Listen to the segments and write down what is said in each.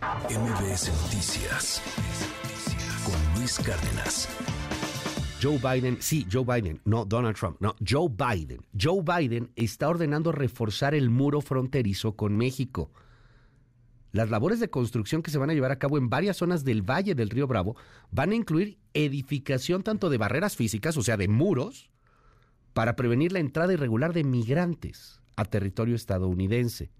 MBS Noticias con Luis Cárdenas. Joe Biden, sí, Joe Biden, no Donald Trump, no, Joe Biden. Joe Biden está ordenando reforzar el muro fronterizo con México. Las labores de construcción que se van a llevar a cabo en varias zonas del Valle del Río Bravo van a incluir edificación tanto de barreras físicas, o sea, de muros, para prevenir la entrada irregular de migrantes a territorio estadounidense.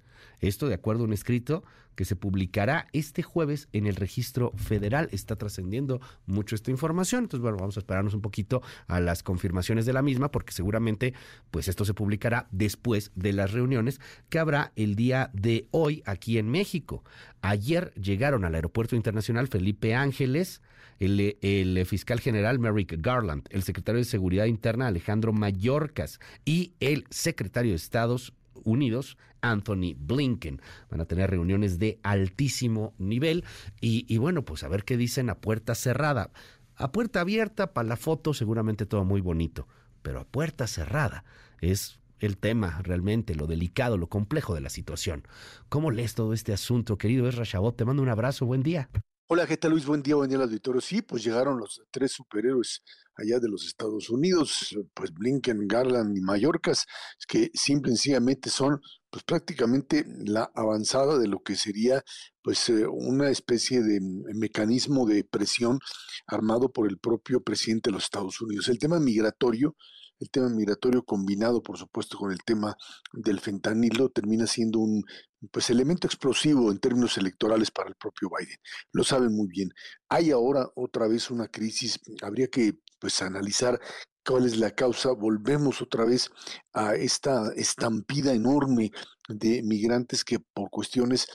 Esto de acuerdo a un escrito que se publicará este jueves en el registro federal. Está trascendiendo mucho esta información. Entonces, bueno, vamos a esperarnos un poquito a las confirmaciones de la misma, porque seguramente, pues esto se publicará después de las reuniones que habrá el día de hoy aquí en México. Ayer llegaron al Aeropuerto Internacional Felipe Ángeles, el, el, fiscal general Merrick Garland, el secretario de Seguridad Interna Alejandro Mayorkas y el secretario de Estados Unidos, Anthony Blinken. Van a tener reuniones de altísimo nivel y, bueno, pues a ver qué dicen a puerta cerrada. A puerta abierta, para la foto, seguramente todo muy bonito, pero a puerta cerrada es el tema realmente, lo delicado, lo complejo de la situación. ¿Cómo lees todo este asunto, querido Ezra Chabot? Te mando un abrazo, buen día. Hola, ¿qué tal Luis? Buen día, buen día al auditorio. Sí, pues llegaron los tres superhéroes allá de los Estados Unidos, pues Blinken, Garland y Mallorcas, que simple y sencillamente son pues prácticamente la avanzada de lo que sería pues eh, una especie de mecanismo de presión armado por el propio presidente de los Estados Unidos. El tema migratorio el tema migratorio combinado, por supuesto, con el tema del fentanilo termina siendo un pues elemento explosivo en términos electorales para el propio Biden. Lo saben muy bien. Hay ahora otra vez una crisis, habría que pues analizar cuál es la causa. Volvemos otra vez a esta estampida enorme de migrantes que por cuestiones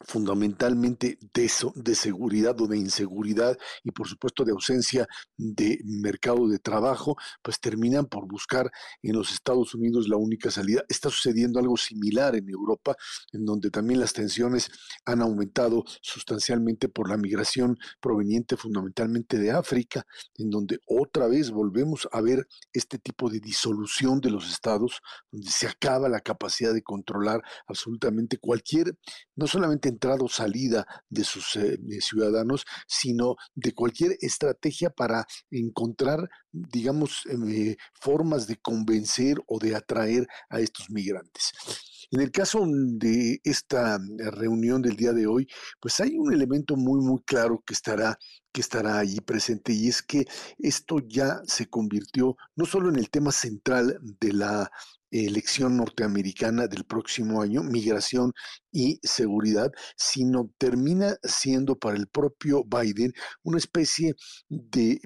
fundamentalmente de, de, seguridad o de inseguridad y por supuesto de ausencia de mercado de trabajo, pues terminan por buscar en los Estados Unidos la única salida. Está sucediendo algo similar en Europa, en donde también las tensiones han aumentado sustancialmente por la migración proveniente fundamentalmente de África, en donde otra vez volvemos a ver este tipo de disolución de los estados, donde se acaba la capacidad de controlar absolutamente cualquier, no solamente entrada o salida de sus eh, ciudadanos, sino de cualquier estrategia para encontrar, digamos, eh, formas de convencer o de atraer a estos migrantes. En el caso de esta reunión del día de hoy, pues hay un elemento muy, muy claro que estará que estará allí presente y es que esto ya se convirtió no solo en el tema central de la elección norteamericana del próximo año, migración y seguridad, sino termina siendo para el propio Biden una especie de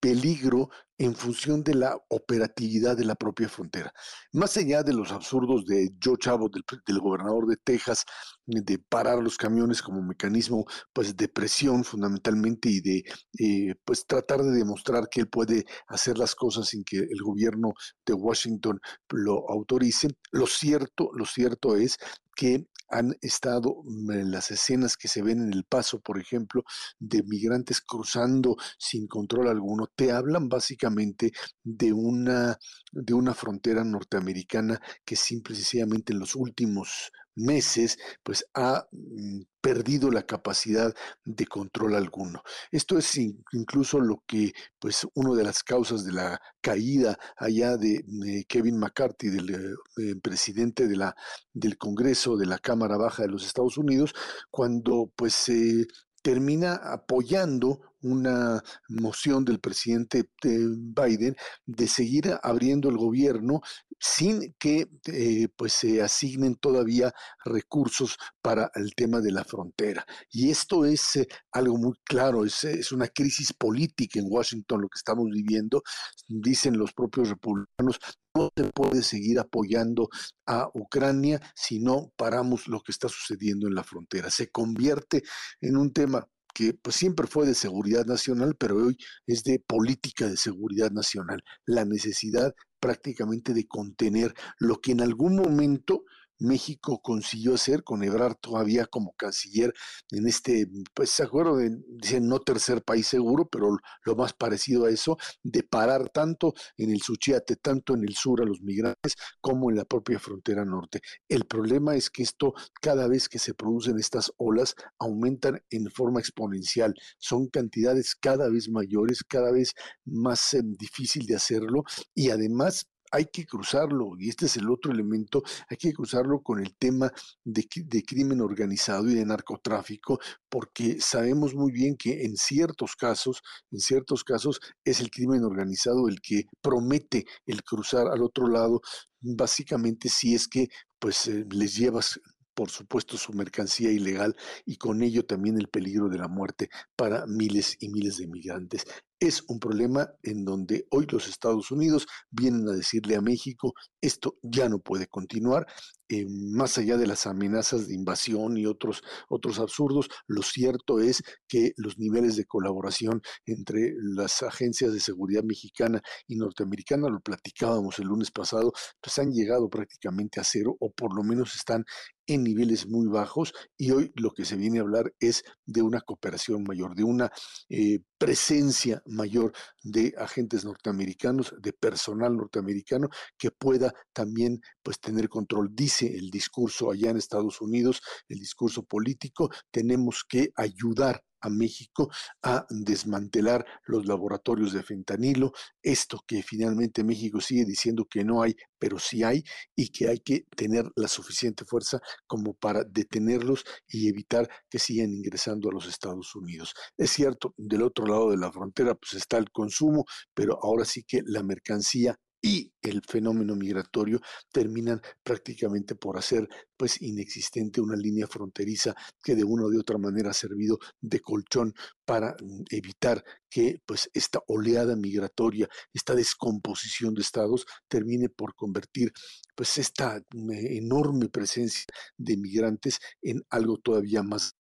peligro en función de la operatividad de la propia frontera. Más allá de los absurdos de Joe Chavo, del, gobernador de Texas, de parar los camiones como mecanismo pues, de presión fundamentalmente y de eh, pues, tratar de demostrar que él puede hacer las cosas sin que el gobierno de Washington lo autorice, lo cierto, lo cierto es que han estado en las escenas que se ven en el paso, por ejemplo, de migrantes cruzando sin control alguno, te hablan básicamente de una, de una frontera norteamericana que simple y sencillamente en los últimos meses, pues ha mm, perdido la capacidad de control alguno. Esto es incluso lo que, pues, una de las causas de la caída allá de, Kevin McCarthy, del eh, presidente de la, del Congreso de la Cámara Baja de los Estados Unidos, cuando, pues, se termina apoyando una moción del presidente eh, Biden de seguir abriendo el gobierno sin que eh, pues se asignen todavía recursos para el tema de la frontera. Y esto es eh, algo muy claro, es, es, una crisis política en Washington lo que estamos viviendo. Dicen los propios republicanos, no se puede seguir apoyando a Ucrania si no paramos lo que está sucediendo en la frontera. Se convierte en un tema que pues, siempre fue de seguridad nacional, pero hoy es de política de seguridad nacional. La necesidad prácticamente de contener lo que en algún momento México consiguió hacer con Ebrard todavía como canciller en este, pues se acuerdo de, dicen no tercer país seguro, pero lo más parecido a eso, de parar tanto en el Suchiate, tanto en el sur a los migrantes, como en la propia frontera norte. El problema es que esto, cada vez que se producen estas olas, aumentan en forma exponencial. Son cantidades cada vez mayores, cada vez más eh, difícil de hacerlo y además hay que cruzarlo, y este es el otro elemento, hay que cruzarlo con el tema de, crimen organizado y de narcotráfico, porque sabemos muy bien que en ciertos casos, en ciertos casos es el crimen organizado el que promete el cruzar al otro lado, básicamente si es que pues eh, les llevas por supuesto, su mercancía ilegal y con ello también el peligro de la muerte para miles y miles de migrantes. Es un problema en donde hoy los Estados Unidos vienen a decirle a México, esto ya no puede continuar, eh, más allá de las amenazas de invasión y otros, otros absurdos, lo cierto es que los niveles de colaboración entre las agencias de seguridad mexicana y norteamericana, lo platicábamos el lunes pasado, pues han llegado prácticamente a cero o por lo menos están en niveles muy bajos y hoy lo que se viene a hablar es de una cooperación mayor, de una eh, presencia mayor de agentes norteamericanos, de personal norteamericano que pueda también pues tener control. Dice el discurso allá en Estados Unidos, el discurso político, tenemos que ayudar a México a desmantelar los laboratorios de fentanilo, esto que finalmente México sigue diciendo que no hay, pero sí hay, y que hay que tener la suficiente fuerza como para detenerlos y evitar que sigan ingresando a los Estados Unidos. Es cierto, del otro lado de la frontera pues está el consumo, pero ahora sí que la mercancía y el fenómeno migratorio terminan prácticamente por hacer pues inexistente una línea fronteriza que de una o de otra manera ha servido de colchón para mm, evitar que pues esta oleada migratoria, esta descomposición de estados termine por convertir pues esta mm, enorme presencia de migrantes en algo todavía más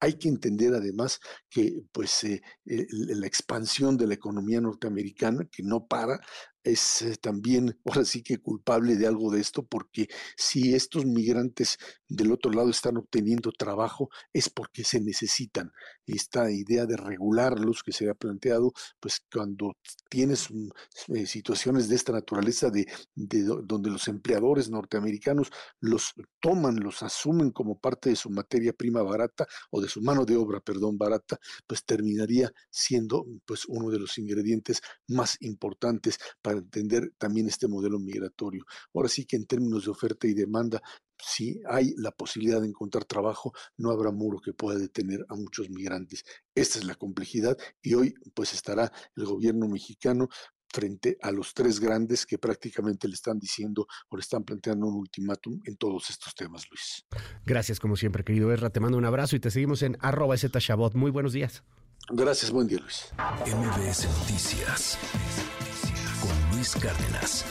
hay que entender además que pues, eh, la expansión de la economía norteamericana, que no para, es eh, también ahora sí que culpable de algo de esto, porque si estos migrantes del otro lado están obteniendo trabajo, es porque se necesitan. Esta idea de regularlos que se ha planteado, pues cuando tienes eh, situaciones de esta naturaleza, de donde los empleadores norteamericanos los toman, los asumen como parte de su materia prima barata o de su mano de obra, perdón, barata, pues terminaría siendo pues uno de los ingredientes más importantes para entender también este modelo migratorio. Ahora sí que en términos de oferta y demanda, si hay la posibilidad de encontrar trabajo, no habrá muro que pueda detener a muchos migrantes. Esta es la complejidad y hoy pues estará el gobierno mexicano frente a los tres grandes que prácticamente le están diciendo o le están planteando un ultimátum en todos estos temas, Luis. Gracias, como siempre, querido Erra. Te mando un abrazo y te seguimos en arroba Shabot. Muy buenos días. Gracias, buen día, Luis. MBS Noticias Cárdenas.